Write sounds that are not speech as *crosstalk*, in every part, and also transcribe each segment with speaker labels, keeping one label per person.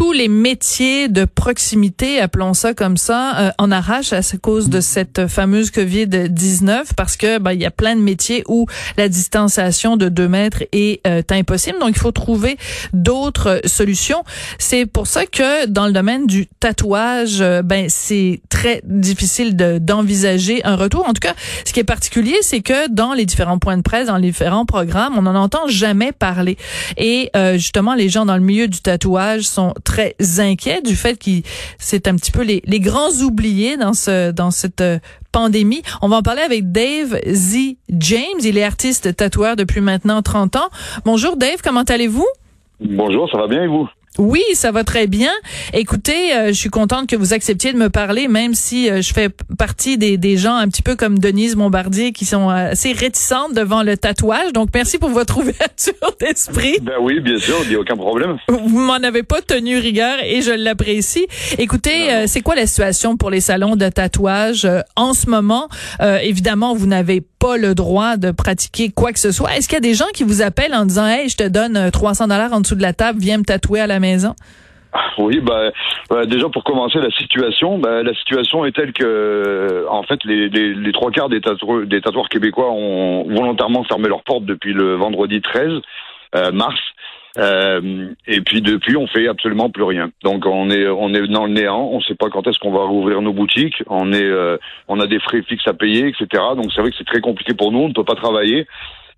Speaker 1: tous les métiers de proximité, appelons ça comme ça, euh, en arrache à cause de cette fameuse COVID-19 parce que ben, il y a plein de métiers où la distanciation de deux mètres est euh, impossible. Donc, il faut trouver d'autres solutions. C'est pour ça que dans le domaine du tatouage, euh, ben c'est très difficile d'envisager un retour. En tout cas, ce qui est particulier, c'est que dans les différents points de presse, dans les différents programmes, on n'en entend jamais parler. Et justement, les gens dans le milieu du tatouage sont très inquiet du fait qu'ils c'est un petit peu les, les grands oubliés dans ce dans cette euh, pandémie. On va en parler avec Dave Z. James. Il est artiste tatoueur depuis maintenant 30 ans. Bonjour Dave, comment allez-vous?
Speaker 2: Bonjour, ça va bien et vous?
Speaker 1: Oui, ça va très bien. Écoutez, euh, je suis contente que vous acceptiez de me parler, même si euh, je fais partie des, des, gens un petit peu comme Denise Bombardier qui sont assez réticentes devant le tatouage. Donc, merci pour votre *laughs* ouverture d'esprit.
Speaker 2: Ben oui, bien sûr, il n'y a aucun problème.
Speaker 1: Vous m'en avez pas tenu rigueur et je l'apprécie. Écoutez, euh, c'est quoi la situation pour les salons de tatouage en ce moment? évidemment, vous n'avez pas le droit de pratiquer quoi que ce soit. Est-ce qu'il y a des gens qui vous appellent en disant, hey, je te donne 300 dollars en dessous de la table, viens me tatouer à la maison?
Speaker 2: Oui, bah, bah, déjà pour commencer la situation, bah, la situation est telle que en fait les, trois quarts des tatoueurs, des tatoueurs québécois ont volontairement fermé leurs portes depuis le vendredi 13 euh, mars. Euh, et puis depuis, on fait absolument plus rien. Donc on est on est dans le néant. On ne sait pas quand est-ce qu'on va rouvrir nos boutiques. On est euh, on a des frais fixes à payer, etc. Donc c'est vrai que c'est très compliqué pour nous. On ne peut pas travailler.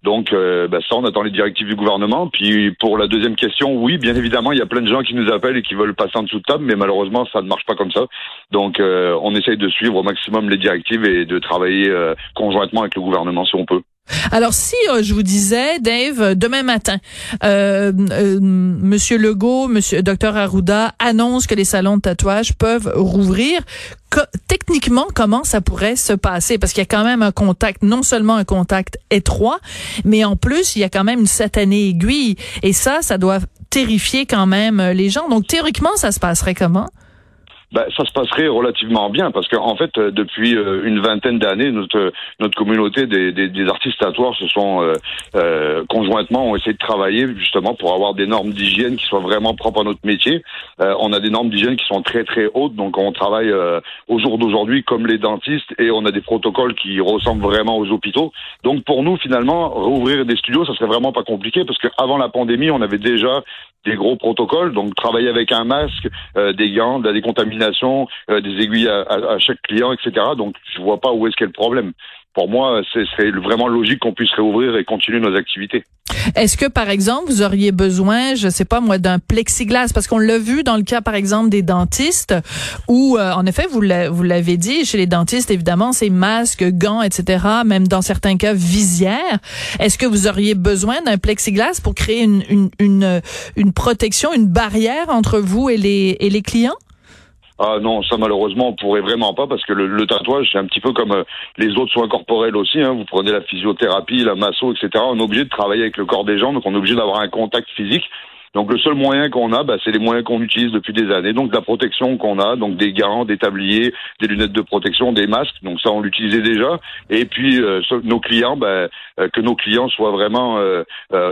Speaker 2: Donc euh, bah, ça, on attend les directives du gouvernement. Puis pour la deuxième question, oui, bien évidemment, il y a plein de gens qui nous appellent et qui veulent passer en dessous de table, mais malheureusement, ça ne marche pas comme ça. Donc euh, on essaye de suivre au maximum les directives et de travailler euh, conjointement avec le gouvernement si on peut.
Speaker 1: Alors, si je vous disais, Dave, demain matin, euh, Monsieur Legault, Monsieur Docteur Arruda annonce que les salons de tatouage peuvent rouvrir, techniquement, comment ça pourrait se passer? Parce qu'il y a quand même un contact, non seulement un contact étroit, mais en plus, il y a quand même une satanée aiguille. Et ça, ça doit terrifier quand même les gens. Donc, théoriquement, ça se passerait comment?
Speaker 2: Ben, ça se passerait relativement bien parce qu'en en fait, euh, depuis euh, une vingtaine d'années, notre notre communauté des, des, des artistes tatoueurs se sont euh, euh, conjointement ont essayé de travailler justement pour avoir des normes d'hygiène qui soient vraiment propres à notre métier. on a des normes d'hygiène qui sont très très hautes, donc on travaille au jour d'aujourd'hui comme les dentistes et on a des protocoles qui ressemblent vraiment aux hôpitaux. Donc pour nous, finalement, rouvrir des studios, ça serait vraiment pas compliqué parce qu'avant la pandémie, on avait déjà des gros protocoles, donc travailler avec un masque, des gants, de la décontamination euh, des aiguilles à, chaque client, etc. Donc, je vois pas où est-ce qu'est le problème. Pour moi, c'est vraiment logique qu'on puisse réouvrir et continuer nos activités.
Speaker 1: Est-ce que, par exemple, vous auriez besoin, je sais pas moi, d'un plexiglas? Parce qu'on l'a vu dans le cas, par exemple, des dentistes, où, euh, en effet, vous l'avez dit, chez les dentistes, évidemment, c'est masques, gants, etc., même dans certains cas, visière. Est-ce que vous auriez besoin d'un plexiglas pour créer une, une, une, une protection, une barrière entre vous et les, et les clients?
Speaker 2: Ah non, ça malheureusement on pourrait vraiment pas parce que le, tatouage c'est un petit peu comme euh, les autres soins corporels aussi. Hein. Vous prenez la physiothérapie, la masso, etc. On est obligé de travailler avec le corps des gens, donc on est obligé d'avoir un contact physique. Donc le seul moyen qu'on a, bah, c'est les moyens qu'on utilise depuis des années. Donc la protection qu'on a, donc des gants, des tabliers, des lunettes de protection, des masques. Donc ça, on l'utilisait déjà. Et puis euh, nos clients, bah, euh, que nos clients soient vraiment euh,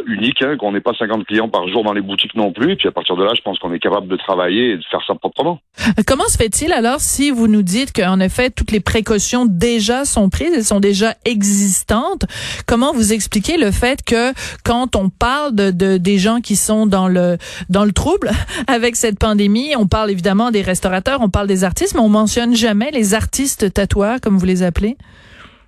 Speaker 2: uniques, hein, qu'on n'ait pas 50 clients par jour dans les boutiques non plus. Et puis à partir de là, je pense qu'on est capable de travailler et de faire ça proprement.
Speaker 1: Comment se fait-il alors si vous nous dites qu'en effet toutes les précautions déjà sont prises, elles sont déjà existantes Comment vous expliquez le fait que quand on parle de, de des gens qui sont dans le dans le trouble *laughs* avec cette pandémie. On parle évidemment des restaurateurs, on parle des artistes, mais on mentionne jamais les artistes tatoueurs, comme vous les appelez.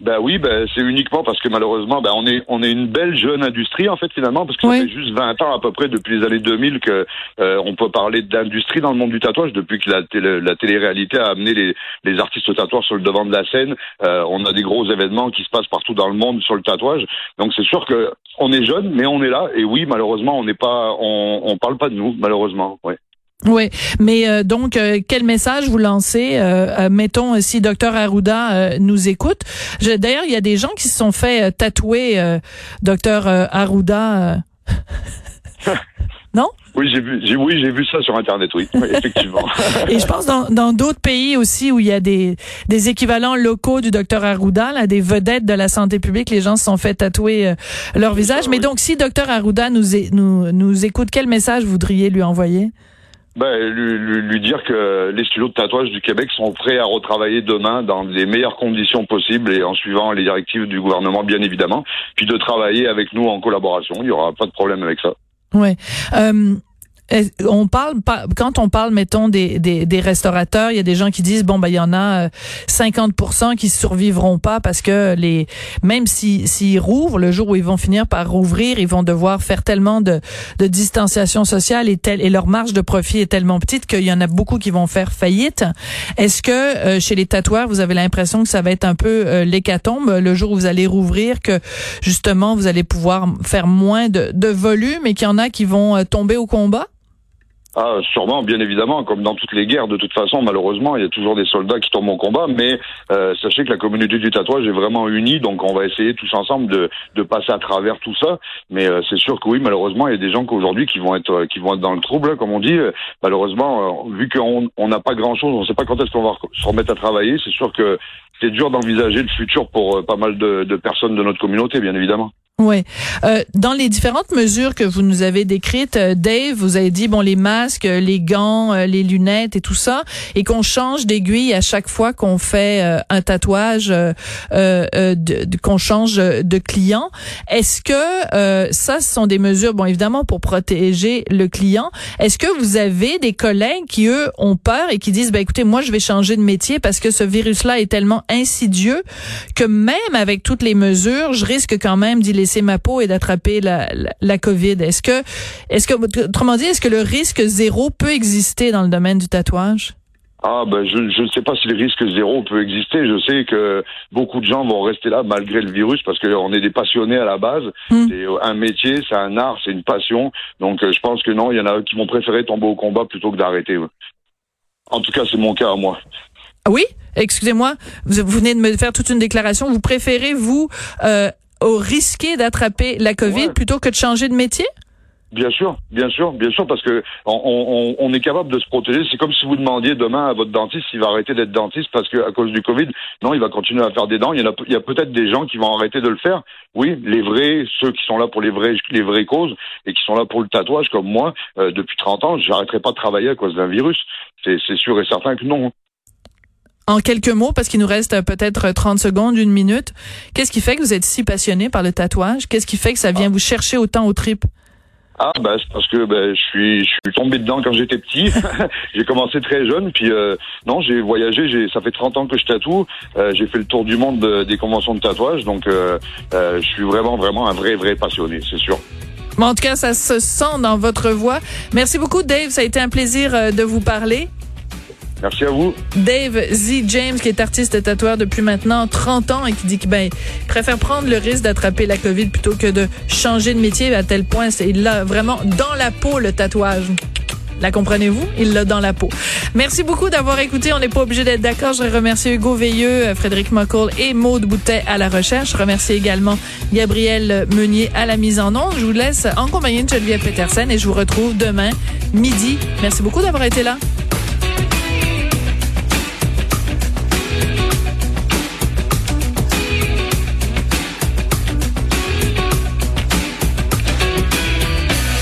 Speaker 2: Ben oui, ben c'est uniquement parce que malheureusement, ben on est on est une belle jeune industrie en fait finalement parce que ça fait juste 20 ans à peu près depuis les années 2000 que euh, on peut parler d'industrie dans le monde du tatouage depuis que la télé, la télé-réalité a amené les les artistes tatoueurs sur le devant de la scène. Euh, on a des gros événements qui se passent partout dans le monde sur le tatouage. Donc c'est sûr que on est jeune, mais on est là. Et oui, malheureusement, on n'est pas on on parle pas de nous malheureusement. Ouais.
Speaker 1: Oui, mais euh, donc euh, quel message vous lancez euh, Mettons si docteur Arruda nous écoute? D'ailleurs, il y a des gens qui se sont fait tatouer docteur Arruda. *laughs* Non?
Speaker 2: Oui, j'ai vu, j'ai, oui, j'ai vu ça sur Internet, oui, effectivement. *laughs*
Speaker 1: Et je pense dans, dans d'autres pays aussi où il y a des, des équivalents locaux du docteur Arruda, là, des vedettes de la santé publique, les gens se sont fait tatouer euh, leur visage. Mais donc, si docteur Arruda nous, nous, nous écoute, quel message voudriez lui envoyer?
Speaker 2: Ben, lui, lui, lui, dire que les studios de tatouage du Québec sont prêts à retravailler demain dans les meilleures conditions possibles et en suivant les directives du gouvernement, bien évidemment, puis de travailler avec nous en collaboration. Il y aura pas de problème avec ça.
Speaker 1: Ouais. Euh, on parle quand on parle mettons des, des, des restaurateurs, il y a des gens qui disent bon ben il y en a 50% euh, qui survivront pas parce que les même s'ils si, rouvrent le jour où ils vont finir par rouvrir, ils vont devoir faire tellement de, de distanciation sociale et tel, et leur marge de profit est tellement petite qu'il y en a beaucoup qui vont faire faillite. Est-ce que euh, chez les tatoueurs, vous avez l'impression que ça va être un peu euh, l'hécatombe le jour où vous allez rouvrir que justement vous allez pouvoir faire moins de, de volume et qu'il y en a qui vont tomber au combat?
Speaker 2: Ah, sûrement, bien évidemment, comme dans toutes les guerres, de toute façon, malheureusement, il y a toujours des soldats qui tombent au combat, mais euh, sachez que la communauté du tatouage est vraiment unie, donc on va essayer tous ensemble de, passer à travers tout ça. Mais euh, c'est sûr que oui, malheureusement, il y a des gens qu'aujourd'hui qui vont être qui vont être dans le trouble, comme on dit. Malheureusement, euh, vu qu'on on n'a pas grand chose, on ne sait pas quand est-ce qu'on va se remettre à travailler. C'est sûr que c'est dur d'envisager le futur pour pas mal de personnes de notre communauté, bien évidemment.
Speaker 1: Oui. Euh, dans les différentes mesures que vous nous avez décrites, euh, Dave, vous avez dit bon les masques, euh, les gants, euh, les lunettes et tout ça, et qu'on change d'aiguille à chaque fois qu'on fait un tatouage, de, qu'on change de client. Est-ce que ça, ce sont des mesures, bon évidemment pour protéger le client. Est-ce que vous avez des collègues qui eux ont peur et qui disent ben écoutez moi je vais changer de métier parce que ce virus-là est tellement insidieux que même avec toutes les mesures, je risque quand même d'y laisser ma peau et d'attraper la, la, COVID. Est-ce que, est-ce que, autrement dit, est-ce que le risque zéro peut exister dans le domaine du tatouage?
Speaker 2: Ah ben je je ne sais pas si le risque zéro peut exister. Je sais que beaucoup de gens vont rester là malgré le virus parce qu'on est des passionnés à la base. Hmm. C'est un métier, c'est un art, c'est une passion. Donc euh, je pense que non, il y en a qui vont préférer tomber au combat plutôt que d'arrêter. En tout cas, c'est mon cas à moi.
Speaker 1: Oui, excusez-moi, vous, venez de me faire toute une déclaration. Vous préférez vous euh, au risquer d'attraper la COVID plutôt que de changer de métier?
Speaker 2: Bien sûr, bien sûr, bien sûr, parce que on, on, est capable de se protéger. C'est comme si vous demandiez demain à votre dentiste s'il va arrêter d'être dentiste parce que à cause du Covid, non, il va continuer à faire des dents. Il y, a, il y a peut-être des gens qui vont arrêter de le faire. Oui, les vrais, ceux qui sont là pour les vrais, les vraies causes et qui sont là pour le tatouage, comme moi, euh, depuis 30 ans, j'arrêterai pas de travailler à cause d'un virus. C'est sûr et certain que non
Speaker 1: en quelques mots, parce qu'il nous reste peut-être 30 secondes, une minute, qu'est-ce qui fait que vous êtes si passionné par le tatouage? Qu'est-ce qui fait que ça vient vous chercher autant au trip?
Speaker 2: Ah bah c'est parce que bah, je suis je suis tombé dedans quand j'étais petit. *laughs* j'ai commencé très jeune puis euh, non j'ai voyagé. J'ai ça fait 30 ans que je tatoue. Euh, j'ai fait le tour du monde des conventions de tatouage donc euh, je suis vraiment vraiment un vrai vrai passionné c'est sûr.
Speaker 1: en tout cas ça se sent dans votre voix. Merci beaucoup Dave. Ça a été un plaisir de vous parler.
Speaker 2: Merci à vous.
Speaker 1: Dave Z. James, qui est artiste tatoueur depuis maintenant 30 ans et qui dit qu'il ben, préfère prendre le risque d'attraper la COVID plutôt que de changer de métier à tel point, il l'a vraiment dans la peau, le tatouage. La comprenez-vous? Il l'a dans la peau. Merci beaucoup d'avoir écouté. On n'est pas obligé d'être d'accord. Je remercie Hugo Veilleux, euh, Frédéric Mocoll et Maude Boutet à la recherche. Je remercie également Gabriel Meunier à la mise en onde. Je vous laisse en compagnie de Geneviève Petersen et je vous retrouve demain midi. Merci beaucoup d'avoir été là.